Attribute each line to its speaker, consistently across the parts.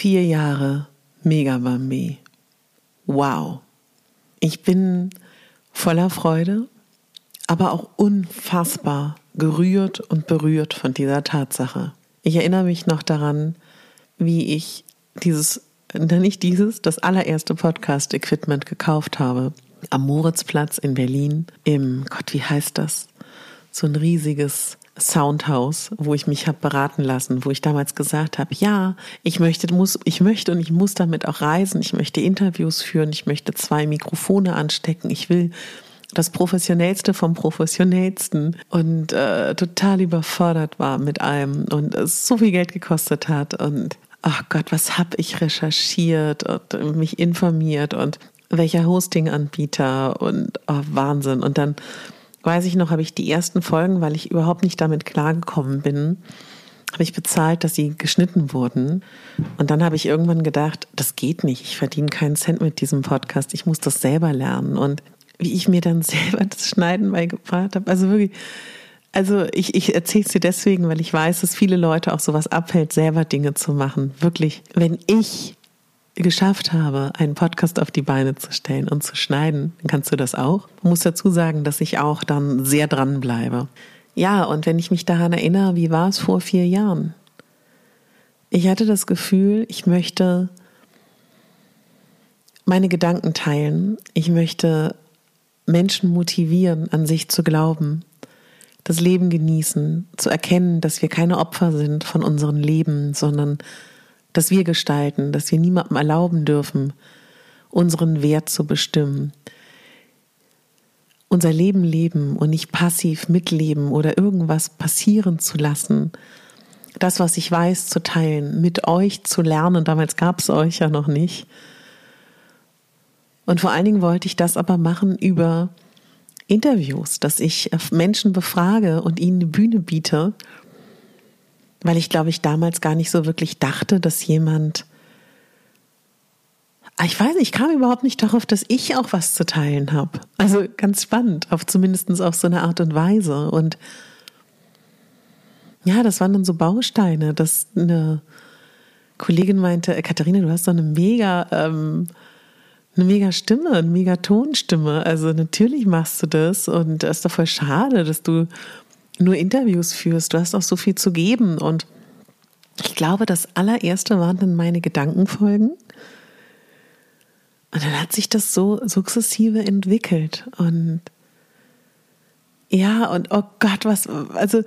Speaker 1: Vier Jahre Megabambi. Wow. Ich bin voller Freude, aber auch unfassbar gerührt und berührt von dieser Tatsache. Ich erinnere mich noch daran, wie ich dieses, nicht dieses, das allererste Podcast-Equipment gekauft habe. Am Moritzplatz in Berlin im, Gott, wie heißt das? So ein riesiges Soundhouse, wo ich mich habe beraten lassen, wo ich damals gesagt habe, ja, ich möchte, muss, ich möchte und ich muss damit auch reisen, ich möchte Interviews führen, ich möchte zwei Mikrofone anstecken, ich will das Professionellste vom Professionellsten und äh, total überfordert war mit allem und es so viel Geld gekostet hat und ach Gott, was habe ich recherchiert und mich informiert und welcher Hosting-Anbieter und oh, Wahnsinn. Und dann weiß ich noch, habe ich die ersten Folgen, weil ich überhaupt nicht damit klargekommen bin, habe ich bezahlt, dass sie geschnitten wurden. Und dann habe ich irgendwann gedacht, das geht nicht. Ich verdiene keinen Cent mit diesem Podcast. Ich muss das selber lernen. Und wie ich mir dann selber das Schneiden beigebracht habe, also wirklich, also ich, ich erzähle es dir deswegen, weil ich weiß, dass viele Leute auch sowas abhält, selber Dinge zu machen. Wirklich, wenn ich geschafft habe, einen Podcast auf die Beine zu stellen und zu schneiden, dann kannst du das auch. Ich muss dazu sagen, dass ich auch dann sehr dran bleibe. Ja, und wenn ich mich daran erinnere, wie war es vor vier Jahren? Ich hatte das Gefühl, ich möchte meine Gedanken teilen. Ich möchte Menschen motivieren, an sich zu glauben, das Leben genießen, zu erkennen, dass wir keine Opfer sind von unseren Leben, sondern dass wir gestalten, dass wir niemandem erlauben dürfen, unseren Wert zu bestimmen. Unser Leben leben und nicht passiv mitleben oder irgendwas passieren zu lassen. Das, was ich weiß, zu teilen, mit euch zu lernen. Damals gab es euch ja noch nicht. Und vor allen Dingen wollte ich das aber machen über Interviews, dass ich Menschen befrage und ihnen eine Bühne biete weil ich glaube ich damals gar nicht so wirklich dachte, dass jemand ah, ich weiß nicht, ich kam überhaupt nicht darauf, dass ich auch was zu teilen habe. Also ganz spannend, auf zumindest auf so eine Art und Weise. Und ja, das waren dann so Bausteine, dass eine Kollegin meinte, äh, Katharina, du hast so eine mega, ähm, eine mega Stimme, eine mega Tonstimme. Also natürlich machst du das und es ist doch voll schade, dass du nur Interviews führst. Du hast auch so viel zu geben. Und ich glaube, das allererste waren dann meine Gedankenfolgen. Und dann hat sich das so sukzessive entwickelt. Und ja, und oh Gott, was, also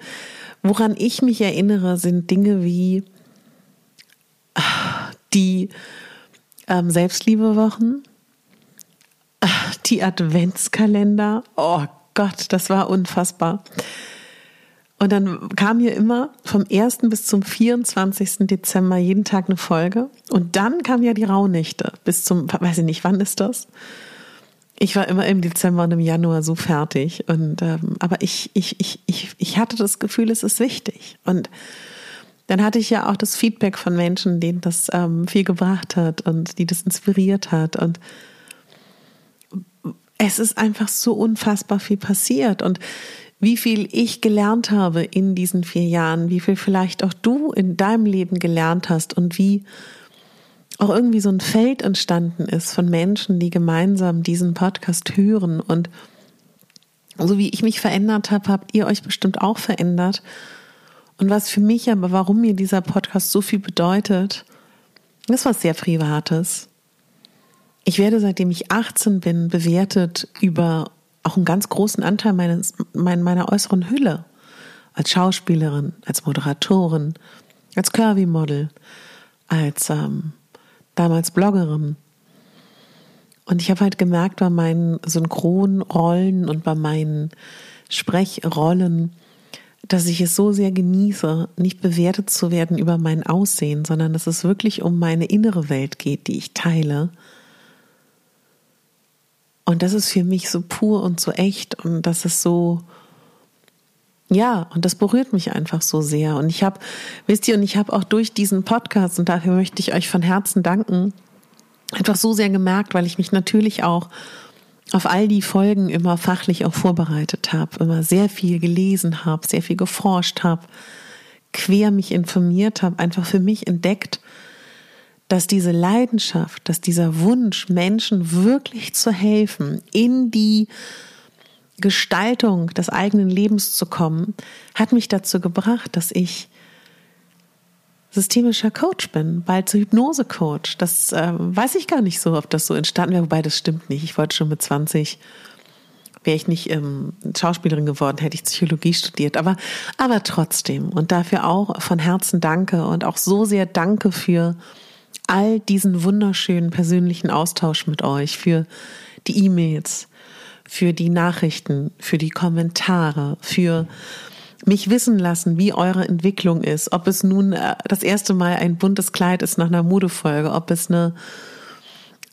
Speaker 1: woran ich mich erinnere, sind Dinge wie die ähm, Selbstliebewochen, die Adventskalender. Oh Gott, das war unfassbar. Und dann kam hier immer vom 1. bis zum 24. Dezember jeden Tag eine Folge. Und dann kam ja die Rauhnächte bis zum, weiß ich nicht, wann ist das? Ich war immer im Dezember und im Januar so fertig. Und ähm, aber ich, ich, ich, ich, ich hatte das Gefühl, es ist wichtig. Und dann hatte ich ja auch das Feedback von Menschen, denen das ähm, viel gebracht hat und die das inspiriert hat. Und es ist einfach so unfassbar viel passiert. Und wie viel ich gelernt habe in diesen vier Jahren, wie viel vielleicht auch du in deinem Leben gelernt hast und wie auch irgendwie so ein Feld entstanden ist von Menschen, die gemeinsam diesen Podcast hören. Und so wie ich mich verändert habe, habt ihr euch bestimmt auch verändert. Und was für mich aber, warum mir dieser Podcast so viel bedeutet, das was sehr Privates. Ich werde, seitdem ich 18 bin, bewertet über auch einen ganz großen Anteil meines, meiner äußeren Hülle. Als Schauspielerin, als Moderatorin, als Curvy-Model, als ähm, damals Bloggerin. Und ich habe halt gemerkt bei meinen Synchronrollen und bei meinen Sprechrollen, dass ich es so sehr genieße, nicht bewertet zu werden über mein Aussehen, sondern dass es wirklich um meine innere Welt geht, die ich teile. Und das ist für mich so pur und so echt und das ist so, ja, und das berührt mich einfach so sehr. Und ich habe, wisst ihr, und ich habe auch durch diesen Podcast, und dafür möchte ich euch von Herzen danken, einfach so sehr gemerkt, weil ich mich natürlich auch auf all die Folgen immer fachlich auch vorbereitet habe, immer sehr viel gelesen habe, sehr viel geforscht habe, quer mich informiert habe, einfach für mich entdeckt, dass diese Leidenschaft, dass dieser Wunsch, Menschen wirklich zu helfen, in die Gestaltung des eigenen Lebens zu kommen, hat mich dazu gebracht, dass ich systemischer Coach bin, bald zu Hypnose-Coach. Das äh, weiß ich gar nicht so, ob das so entstanden wäre, wobei das stimmt nicht. Ich wollte schon mit 20, wäre ich nicht ähm, Schauspielerin geworden, hätte ich Psychologie studiert. Aber, aber trotzdem und dafür auch von Herzen danke und auch so sehr danke für all diesen wunderschönen persönlichen Austausch mit euch, für die E-Mails, für die Nachrichten, für die Kommentare, für mich wissen lassen, wie eure Entwicklung ist. Ob es nun äh, das erste Mal ein buntes Kleid ist nach einer Modefolge, ob es eine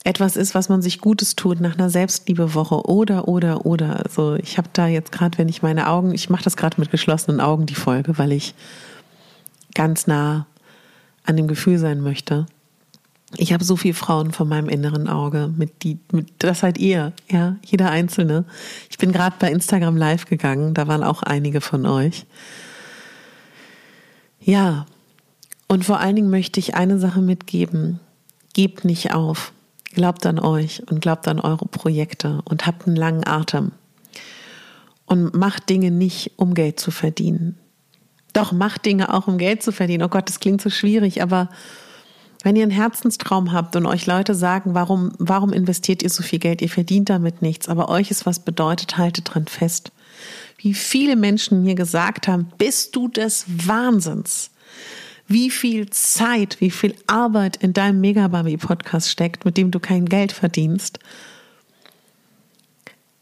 Speaker 1: etwas ist, was man sich Gutes tut nach einer Selbstliebewoche oder oder oder. Also ich habe da jetzt gerade, wenn ich meine Augen, ich mache das gerade mit geschlossenen Augen die Folge, weil ich ganz nah an dem Gefühl sein möchte. Ich habe so viele Frauen vor meinem inneren Auge, mit die, mit, das seid ihr, ja, jeder einzelne. Ich bin gerade bei Instagram live gegangen, da waren auch einige von euch. Ja, und vor allen Dingen möchte ich eine Sache mitgeben. Gebt nicht auf. Glaubt an euch und glaubt an eure Projekte und habt einen langen Atem. Und macht Dinge nicht, um Geld zu verdienen. Doch, macht Dinge auch, um Geld zu verdienen. Oh Gott, das klingt so schwierig, aber wenn ihr einen Herzenstraum habt und euch Leute sagen, warum, warum investiert ihr so viel Geld? Ihr verdient damit nichts, aber euch ist was bedeutet, haltet dran fest. Wie viele Menschen mir gesagt haben, bist du des Wahnsinns? Wie viel Zeit, wie viel Arbeit in deinem Megabarbie-Podcast steckt, mit dem du kein Geld verdienst.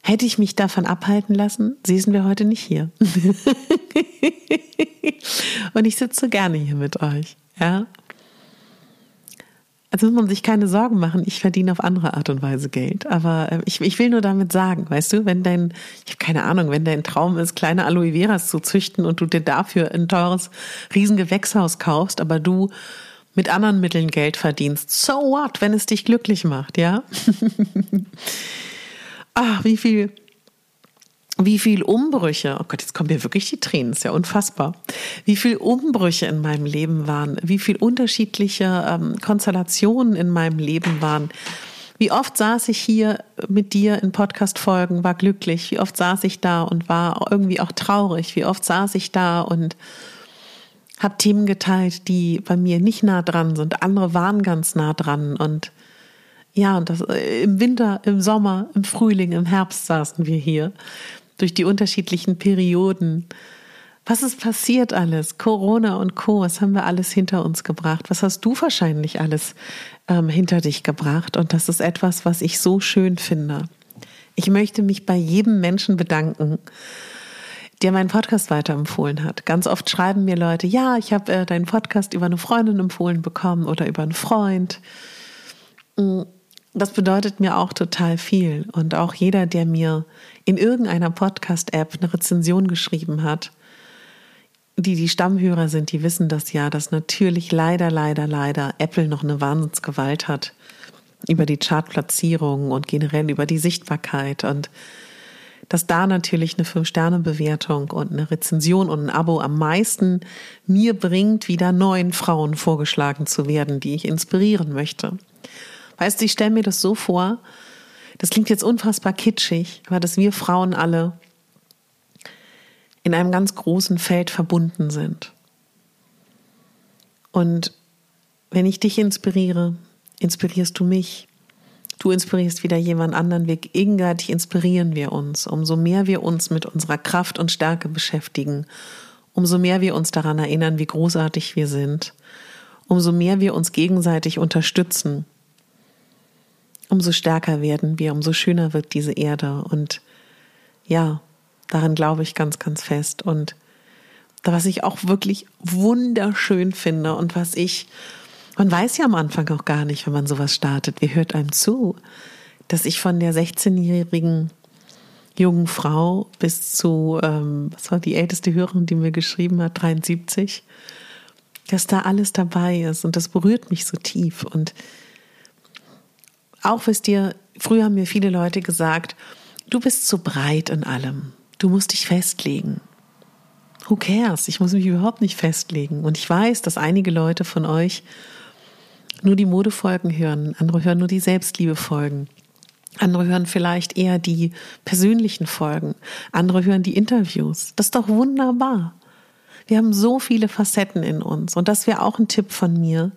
Speaker 1: Hätte ich mich davon abhalten lassen, säßen wir heute nicht hier. und ich sitze gerne hier mit euch. Ja, also muss man sich keine Sorgen machen, ich verdiene auf andere Art und Weise Geld. Aber äh, ich, ich will nur damit sagen, weißt du, wenn dein, ich habe keine Ahnung, wenn dein Traum ist, kleine Aloe Veras zu züchten und du dir dafür ein teures Riesengewächshaus kaufst, aber du mit anderen Mitteln Geld verdienst, so what, wenn es dich glücklich macht, ja? Ach, wie viel wie viel Umbrüche, oh Gott, jetzt kommen mir wirklich die Tränen, ist ja unfassbar, wie viel Umbrüche in meinem Leben waren, wie viel unterschiedliche ähm, Konstellationen in meinem Leben waren. Wie oft saß ich hier mit dir in Podcast-Folgen, war glücklich, wie oft saß ich da und war irgendwie auch traurig, wie oft saß ich da und habe Themen geteilt, die bei mir nicht nah dran sind, andere waren ganz nah dran und ja, und das äh, im Winter, im Sommer, im Frühling, im Herbst saßen wir hier durch die unterschiedlichen Perioden. Was ist passiert alles? Corona und Co. Was haben wir alles hinter uns gebracht? Was hast du wahrscheinlich alles ähm, hinter dich gebracht? Und das ist etwas, was ich so schön finde. Ich möchte mich bei jedem Menschen bedanken, der meinen Podcast weiterempfohlen hat. Ganz oft schreiben mir Leute, ja, ich habe äh, deinen Podcast über eine Freundin empfohlen bekommen oder über einen Freund. Mm, das bedeutet mir auch total viel. Und auch jeder, der mir in irgendeiner Podcast-App eine Rezension geschrieben hat, die die Stammhörer sind, die wissen das ja, dass natürlich leider, leider, leider Apple noch eine Wahnsinnsgewalt hat über die Chartplatzierung und generell über die Sichtbarkeit und dass da natürlich eine Fünf-Sterne-Bewertung und eine Rezension und ein Abo am meisten mir bringt, wieder neuen Frauen vorgeschlagen zu werden, die ich inspirieren möchte. Weißt du, ich stelle mir das so vor, das klingt jetzt unfassbar kitschig, aber dass wir Frauen alle in einem ganz großen Feld verbunden sind. Und wenn ich dich inspiriere, inspirierst du mich. Du inspirierst wieder jemand anderen. Wir gegenseitig inspirieren wir uns. Umso mehr wir uns mit unserer Kraft und Stärke beschäftigen, umso mehr wir uns daran erinnern, wie großartig wir sind, umso mehr wir uns gegenseitig unterstützen, umso stärker werden wir, umso schöner wird diese Erde. Und ja, daran glaube ich ganz, ganz fest. Und was ich auch wirklich wunderschön finde und was ich, man weiß ja am Anfang auch gar nicht, wenn man sowas startet, wie hört einem zu, dass ich von der 16-jährigen jungen Frau bis zu, ähm, was war die älteste Hörerin, die mir geschrieben hat, 73, dass da alles dabei ist und das berührt mich so tief. Und auch wisst ihr, früher haben mir viele Leute gesagt, du bist zu breit in allem, du musst dich festlegen. Who cares? Ich muss mich überhaupt nicht festlegen. Und ich weiß, dass einige Leute von euch nur die Modefolgen hören, andere hören nur die Selbstliebefolgen. Andere hören vielleicht eher die persönlichen Folgen. Andere hören die Interviews. Das ist doch wunderbar. Wir haben so viele Facetten in uns. Und das wäre auch ein Tipp von mir.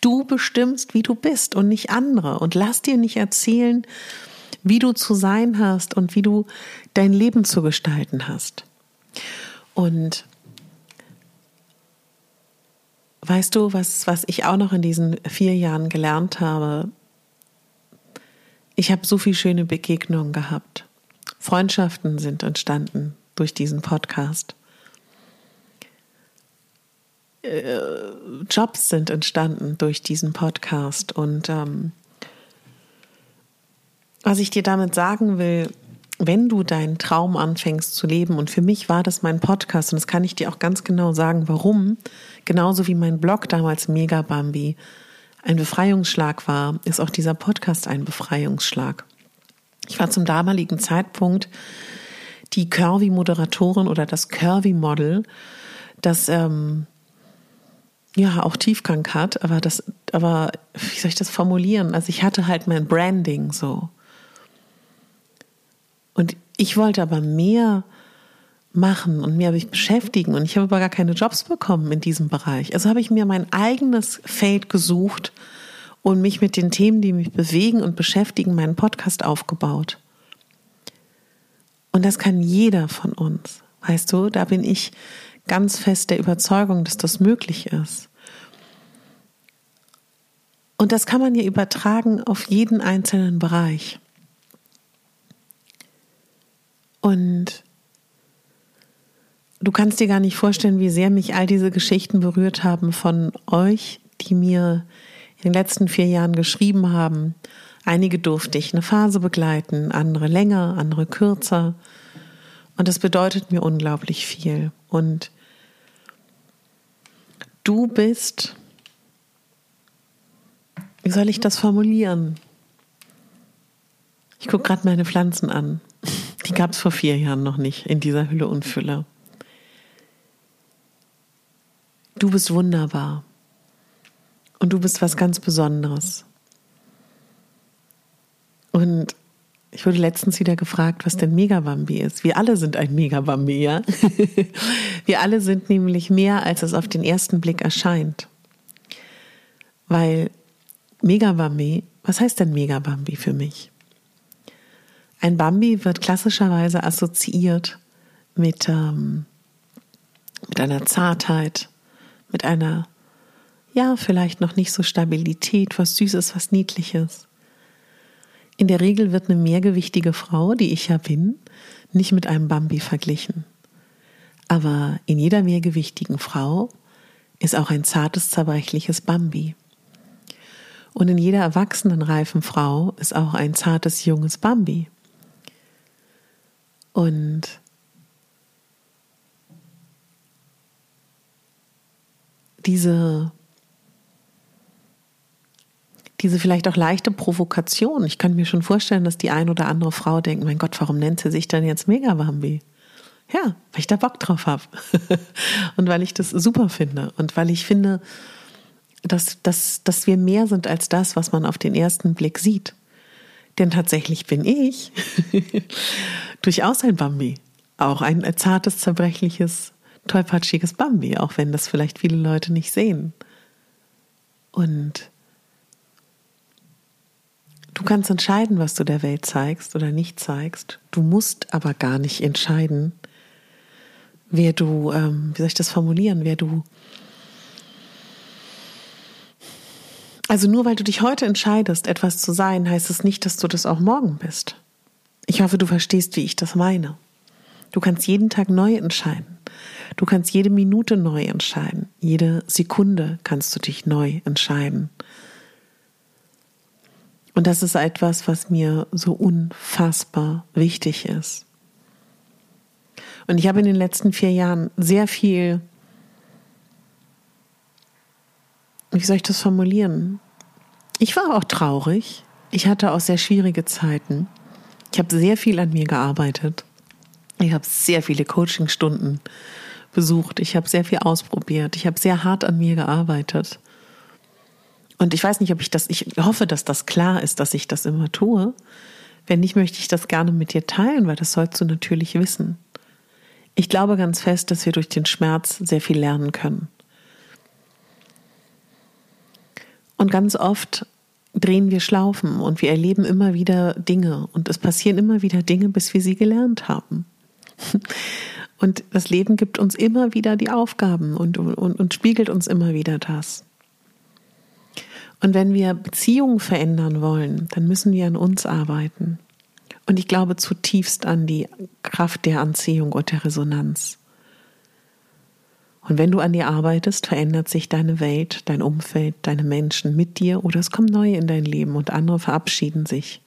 Speaker 1: Du bestimmst, wie du bist und nicht andere. Und lass dir nicht erzählen, wie du zu sein hast und wie du dein Leben zu gestalten hast. Und weißt du, was, was ich auch noch in diesen vier Jahren gelernt habe? Ich habe so viele schöne Begegnungen gehabt. Freundschaften sind entstanden durch diesen Podcast. Äh, Jobs sind entstanden durch diesen Podcast. Und ähm, was ich dir damit sagen will, wenn du deinen Traum anfängst zu leben, und für mich war das mein Podcast, und das kann ich dir auch ganz genau sagen, warum, genauso wie mein Blog damals Mega Bambi, ein Befreiungsschlag war, ist auch dieser Podcast ein Befreiungsschlag. Ich war zum damaligen Zeitpunkt die Curvy-Moderatorin oder das Curvy-Model, das ähm, ja auch Tiefgang hat, aber das, aber wie soll ich das formulieren? Also ich hatte halt mein Branding so. Und ich wollte aber mehr machen und mehr mich beschäftigen und ich habe aber gar keine Jobs bekommen in diesem Bereich. Also habe ich mir mein eigenes Feld gesucht und mich mit den Themen, die mich bewegen und beschäftigen, meinen Podcast aufgebaut. Und das kann jeder von uns. Weißt du, da bin ich ganz fest der Überzeugung, dass das möglich ist. Und das kann man ja übertragen auf jeden einzelnen Bereich. Und du kannst dir gar nicht vorstellen, wie sehr mich all diese Geschichten berührt haben von euch, die mir in den letzten vier Jahren geschrieben haben. Einige durfte ich eine Phase begleiten, andere länger, andere kürzer. Und das bedeutet mir unglaublich viel. Und du bist, wie soll ich das formulieren? Ich gucke gerade meine Pflanzen an. Die gab es vor vier Jahren noch nicht in dieser Hülle und Fülle. Du bist wunderbar. Und du bist was ganz Besonderes. Und ich wurde letztens wieder gefragt, was denn Megabambi ist. Wir alle sind ein Megabambi, ja? Wir alle sind nämlich mehr, als es auf den ersten Blick erscheint. Weil Megabambi, was heißt denn Megabambi für mich? Ein Bambi wird klassischerweise assoziiert mit, ähm, mit einer Zartheit, mit einer, ja, vielleicht noch nicht so Stabilität, was Süßes, was Niedliches. In der Regel wird eine mehrgewichtige Frau, die ich ja bin, nicht mit einem Bambi verglichen. Aber in jeder mehrgewichtigen Frau ist auch ein zartes, zerbrechliches Bambi. Und in jeder erwachsenen reifen Frau ist auch ein zartes, junges Bambi. Und diese, diese vielleicht auch leichte Provokation. Ich kann mir schon vorstellen, dass die ein oder andere Frau denkt, mein Gott, warum nennt sie sich denn jetzt Megabambi? Ja, weil ich da Bock drauf habe. und weil ich das super finde. Und weil ich finde, dass, dass, dass wir mehr sind als das, was man auf den ersten Blick sieht. Denn tatsächlich bin ich durchaus ein Bambi. Auch ein zartes, zerbrechliches, tollpatschiges Bambi, auch wenn das vielleicht viele Leute nicht sehen. Und du kannst entscheiden, was du der Welt zeigst oder nicht zeigst. Du musst aber gar nicht entscheiden, wer du, ähm, wie soll ich das formulieren, wer du Also nur weil du dich heute entscheidest, etwas zu sein, heißt es nicht, dass du das auch morgen bist. Ich hoffe, du verstehst, wie ich das meine. Du kannst jeden Tag neu entscheiden. Du kannst jede Minute neu entscheiden. Jede Sekunde kannst du dich neu entscheiden. Und das ist etwas, was mir so unfassbar wichtig ist. Und ich habe in den letzten vier Jahren sehr viel, wie soll ich das formulieren? Ich war auch traurig. Ich hatte auch sehr schwierige Zeiten. Ich habe sehr viel an mir gearbeitet. Ich habe sehr viele Coachingstunden besucht. Ich habe sehr viel ausprobiert. Ich habe sehr hart an mir gearbeitet. Und ich weiß nicht, ob ich das, ich hoffe, dass das klar ist, dass ich das immer tue. Wenn nicht, möchte ich das gerne mit dir teilen, weil das sollst du natürlich wissen. Ich glaube ganz fest, dass wir durch den Schmerz sehr viel lernen können. Und ganz oft drehen wir Schlaufen und wir erleben immer wieder Dinge und es passieren immer wieder Dinge, bis wir sie gelernt haben. Und das Leben gibt uns immer wieder die Aufgaben und, und, und spiegelt uns immer wieder das. Und wenn wir Beziehungen verändern wollen, dann müssen wir an uns arbeiten. Und ich glaube zutiefst an die Kraft der Anziehung und der Resonanz. Und wenn du an dir arbeitest, verändert sich deine Welt, dein Umfeld, deine Menschen mit dir oder es kommen neue in dein Leben und andere verabschieden sich.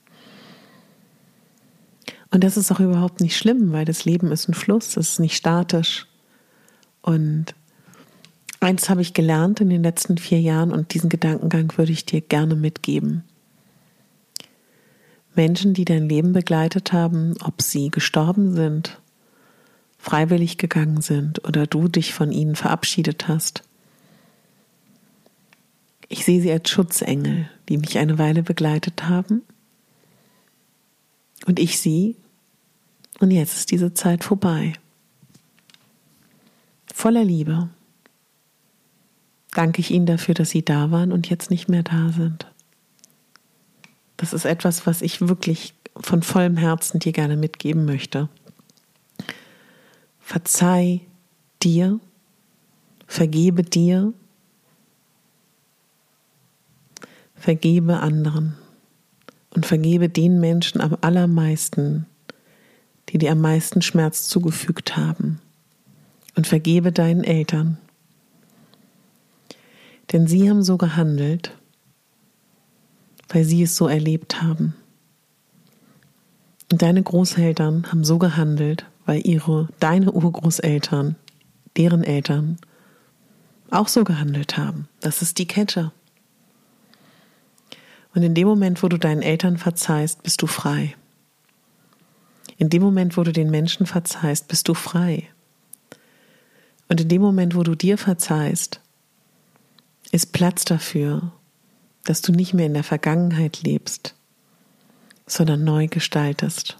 Speaker 1: Und das ist auch überhaupt nicht schlimm, weil das Leben ist ein Fluss, es ist nicht statisch. Und eins habe ich gelernt in den letzten vier Jahren und diesen Gedankengang würde ich dir gerne mitgeben. Menschen, die dein Leben begleitet haben, ob sie gestorben sind, freiwillig gegangen sind oder du dich von ihnen verabschiedet hast. Ich sehe sie als Schutzengel, die mich eine Weile begleitet haben. Und ich sie. Und jetzt ist diese Zeit vorbei. Voller Liebe danke ich Ihnen dafür, dass Sie da waren und jetzt nicht mehr da sind. Das ist etwas, was ich wirklich von vollem Herzen dir gerne mitgeben möchte. Verzeih dir, vergebe dir, vergebe anderen und vergebe den Menschen am allermeisten, die dir am meisten Schmerz zugefügt haben. Und vergebe deinen Eltern, denn sie haben so gehandelt, weil sie es so erlebt haben. Und deine Großeltern haben so gehandelt, weil ihre, deine Urgroßeltern, deren Eltern auch so gehandelt haben. Das ist die Kette. Und in dem Moment, wo du deinen Eltern verzeihst, bist du frei. In dem Moment, wo du den Menschen verzeihst, bist du frei. Und in dem Moment, wo du dir verzeihst, ist Platz dafür, dass du nicht mehr in der Vergangenheit lebst, sondern neu gestaltest.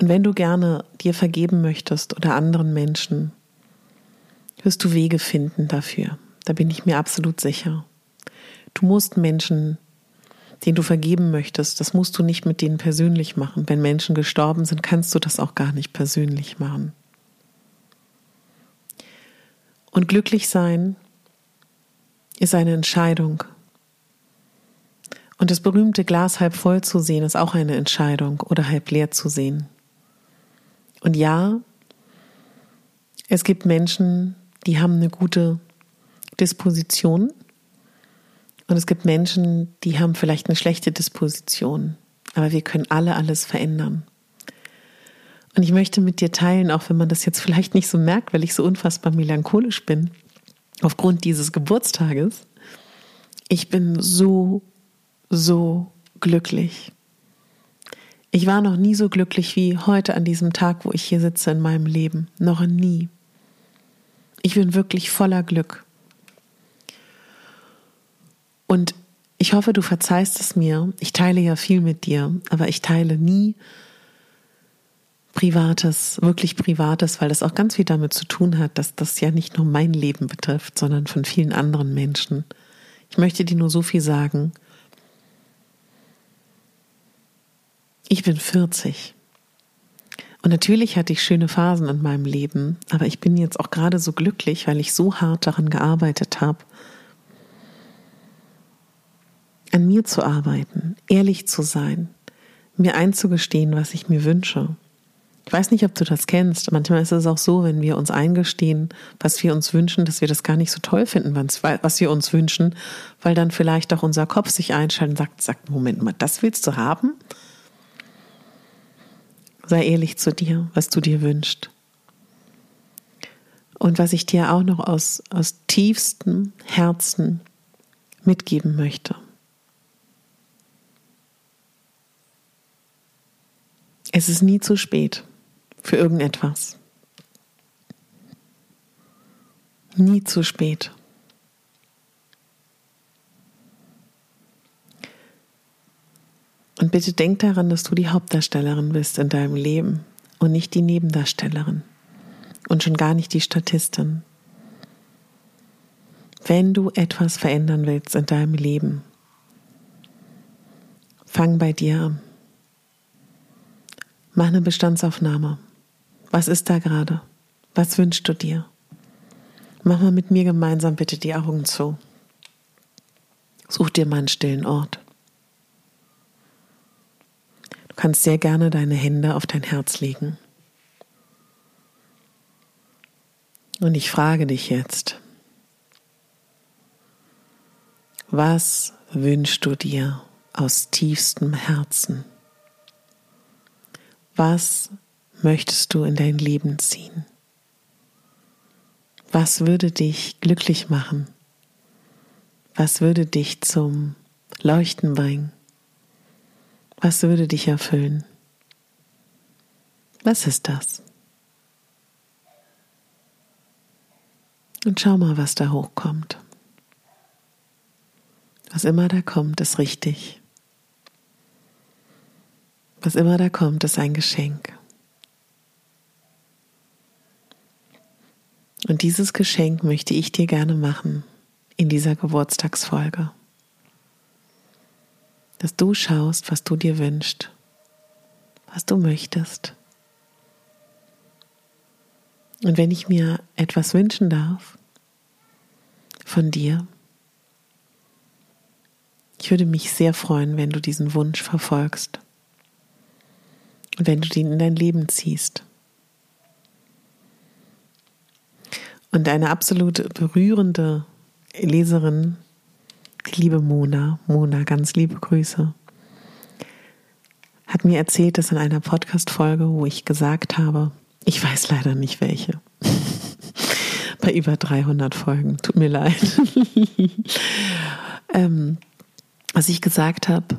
Speaker 1: Und wenn du gerne dir vergeben möchtest oder anderen Menschen, wirst du Wege finden dafür. Da bin ich mir absolut sicher. Du musst Menschen, denen du vergeben möchtest, das musst du nicht mit denen persönlich machen. Wenn Menschen gestorben sind, kannst du das auch gar nicht persönlich machen. Und glücklich sein ist eine Entscheidung. Und das berühmte Glas halb voll zu sehen, ist auch eine Entscheidung oder halb leer zu sehen. Und ja, es gibt Menschen, die haben eine gute Disposition. Und es gibt Menschen, die haben vielleicht eine schlechte Disposition. Aber wir können alle alles verändern. Und ich möchte mit dir teilen, auch wenn man das jetzt vielleicht nicht so merkt, weil ich so unfassbar melancholisch bin, aufgrund dieses Geburtstages. Ich bin so, so glücklich. Ich war noch nie so glücklich wie heute an diesem Tag, wo ich hier sitze in meinem Leben. Noch nie. Ich bin wirklich voller Glück. Und ich hoffe, du verzeihst es mir. Ich teile ja viel mit dir, aber ich teile nie Privates, wirklich Privates, weil das auch ganz viel damit zu tun hat, dass das ja nicht nur mein Leben betrifft, sondern von vielen anderen Menschen. Ich möchte dir nur so viel sagen. Ich bin 40. Und natürlich hatte ich schöne Phasen in meinem Leben, aber ich bin jetzt auch gerade so glücklich, weil ich so hart daran gearbeitet habe, an mir zu arbeiten, ehrlich zu sein, mir einzugestehen, was ich mir wünsche Ich weiß nicht, ob du das kennst. Manchmal ist es auch so, wenn wir uns eingestehen, was wir uns wünschen, dass wir das gar nicht so toll finden, was wir uns wünschen, weil dann vielleicht auch unser Kopf sich einschaltet und sagt, sagt, Moment mal, das willst du haben? Sei ehrlich zu dir, was du dir wünschst. Und was ich dir auch noch aus, aus tiefstem Herzen mitgeben möchte. Es ist nie zu spät für irgendetwas. Nie zu spät. Und bitte denk daran, dass du die Hauptdarstellerin bist in deinem Leben und nicht die Nebendarstellerin und schon gar nicht die Statistin. Wenn du etwas verändern willst in deinem Leben, fang bei dir an. Mach eine Bestandsaufnahme. Was ist da gerade? Was wünschst du dir? Mach mal mit mir gemeinsam bitte die Augen zu. Such dir mal einen stillen Ort. Du kannst sehr gerne deine Hände auf dein Herz legen. Und ich frage dich jetzt, was wünschst du dir aus tiefstem Herzen? Was möchtest du in dein Leben ziehen? Was würde dich glücklich machen? Was würde dich zum Leuchten bringen? Was würde dich erfüllen? Was ist das? Und schau mal, was da hochkommt. Was immer da kommt, ist richtig. Was immer da kommt, ist ein Geschenk. Und dieses Geschenk möchte ich dir gerne machen in dieser Geburtstagsfolge. Dass du schaust, was du dir wünschst, was du möchtest. Und wenn ich mir etwas wünschen darf von dir, ich würde mich sehr freuen, wenn du diesen Wunsch verfolgst wenn du den in dein Leben ziehst. Und eine absolut berührende Leserin, die liebe Mona, Mona, ganz liebe Grüße, hat mir erzählt, dass in einer Podcast-Folge, wo ich gesagt habe, ich weiß leider nicht welche, bei über 300 Folgen, tut mir leid, ähm, was ich gesagt habe,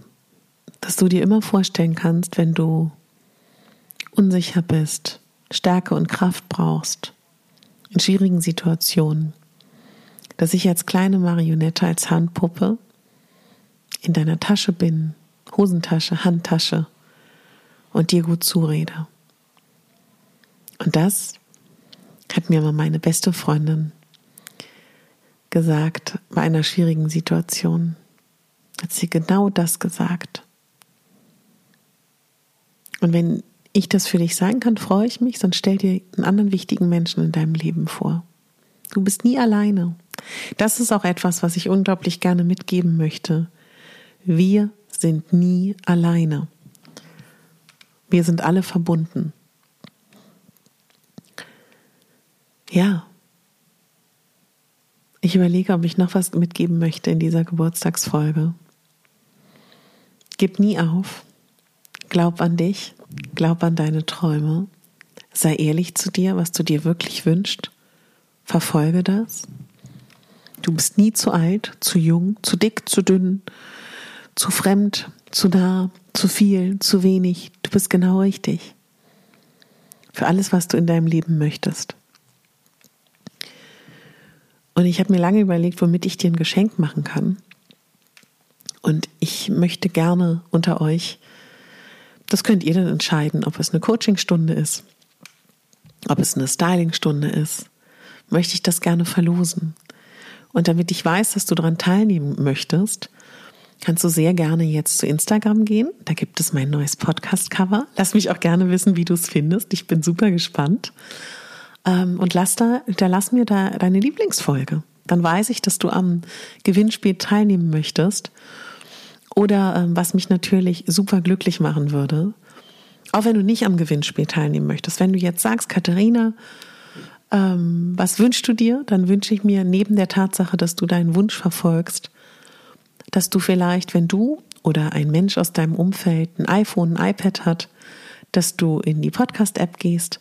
Speaker 1: dass du dir immer vorstellen kannst, wenn du unsicher bist, Stärke und Kraft brauchst, in schwierigen Situationen, dass ich als kleine Marionette, als Handpuppe in deiner Tasche bin, Hosentasche, Handtasche und dir gut zurede. Und das hat mir mal meine beste Freundin gesagt bei einer schwierigen Situation. Hat sie genau das gesagt. Und wenn ich das für dich sein kann, freue ich mich, sonst stell dir einen anderen wichtigen Menschen in deinem Leben vor. Du bist nie alleine. Das ist auch etwas, was ich unglaublich gerne mitgeben möchte. Wir sind nie alleine. Wir sind alle verbunden. Ja. Ich überlege, ob ich noch was mitgeben möchte in dieser Geburtstagsfolge. Gib nie auf. Glaub an dich. Glaub an deine Träume. Sei ehrlich zu dir, was du dir wirklich wünschst. Verfolge das. Du bist nie zu alt, zu jung, zu dick, zu dünn, zu fremd, zu nah, zu viel, zu wenig. Du bist genau richtig. Für alles, was du in deinem Leben möchtest. Und ich habe mir lange überlegt, womit ich dir ein Geschenk machen kann. Und ich möchte gerne unter euch das könnt ihr dann entscheiden, ob es eine Coachingstunde ist, ob es eine Stylingstunde ist. Möchte ich das gerne verlosen. Und damit ich weiß, dass du daran teilnehmen möchtest, kannst du sehr gerne jetzt zu Instagram gehen. Da gibt es mein neues Podcast-Cover. Lass mich auch gerne wissen, wie du es findest. Ich bin super gespannt. Ähm, und lass da, da lass mir da deine Lieblingsfolge. Dann weiß ich, dass du am Gewinnspiel teilnehmen möchtest. Oder ähm, was mich natürlich super glücklich machen würde, Auch wenn du nicht am Gewinnspiel teilnehmen möchtest. Wenn du jetzt sagst, Katharina, ähm, was wünschst du dir? Dann wünsche ich mir neben der Tatsache, dass du deinen Wunsch verfolgst, dass du vielleicht, wenn du oder ein Mensch aus deinem Umfeld ein iPhone, ein iPad hat, dass du in die Podcast-App gehst,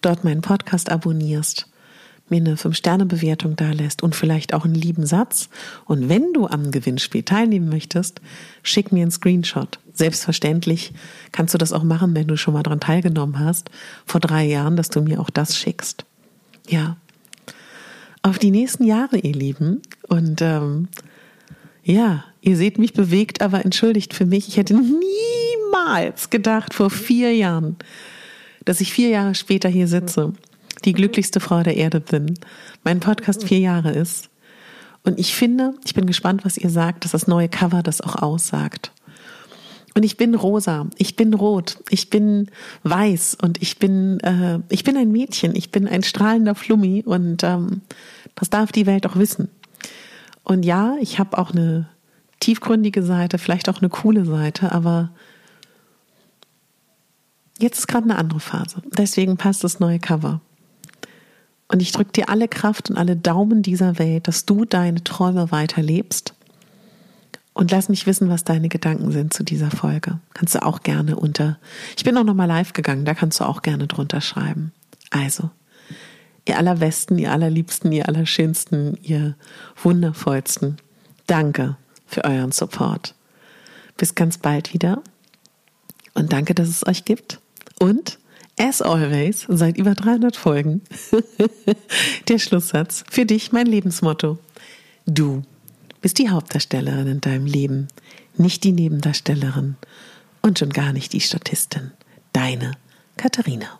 Speaker 1: dort meinen Podcast abonnierst, mir eine 5-Sterne-Bewertung da lässt und vielleicht auch einen lieben Satz. Und wenn du am Gewinnspiel teilnehmen möchtest, schick mir einen Screenshot. Selbstverständlich kannst du das auch machen, wenn du schon mal daran teilgenommen hast, vor drei Jahren, dass du mir auch das schickst. Ja. Auf die nächsten Jahre, ihr Lieben. Und ähm, ja, ihr seht mich bewegt, aber entschuldigt für mich. Ich hätte niemals gedacht, vor vier Jahren, dass ich vier Jahre später hier sitze, die glücklichste Frau der Erde bin, mein Podcast vier Jahre ist. Und ich finde, ich bin gespannt, was ihr sagt, dass das neue Cover das auch aussagt. Und ich bin rosa, ich bin rot, ich bin weiß und ich bin, äh, ich bin ein Mädchen, ich bin ein strahlender Flummi und ähm, das darf die Welt auch wissen. Und ja, ich habe auch eine tiefgründige Seite, vielleicht auch eine coole Seite, aber jetzt ist gerade eine andere Phase. Deswegen passt das neue Cover. Und ich drücke dir alle Kraft und alle Daumen dieser Welt, dass du deine Träume weiterlebst. Und lass mich wissen, was deine Gedanken sind zu dieser Folge. Kannst du auch gerne unter. Ich bin auch nochmal live gegangen, da kannst du auch gerne drunter schreiben. Also, ihr allerbesten, ihr allerliebsten, ihr allerschönsten, ihr wundervollsten. Danke für euren Support. Bis ganz bald wieder. Und danke, dass es euch gibt. Und as always, seit über 300 Folgen, der Schlusssatz für dich, mein Lebensmotto. Du bist die Hauptdarstellerin in deinem Leben, nicht die Nebendarstellerin und schon gar nicht die Statistin. Deine Katharina.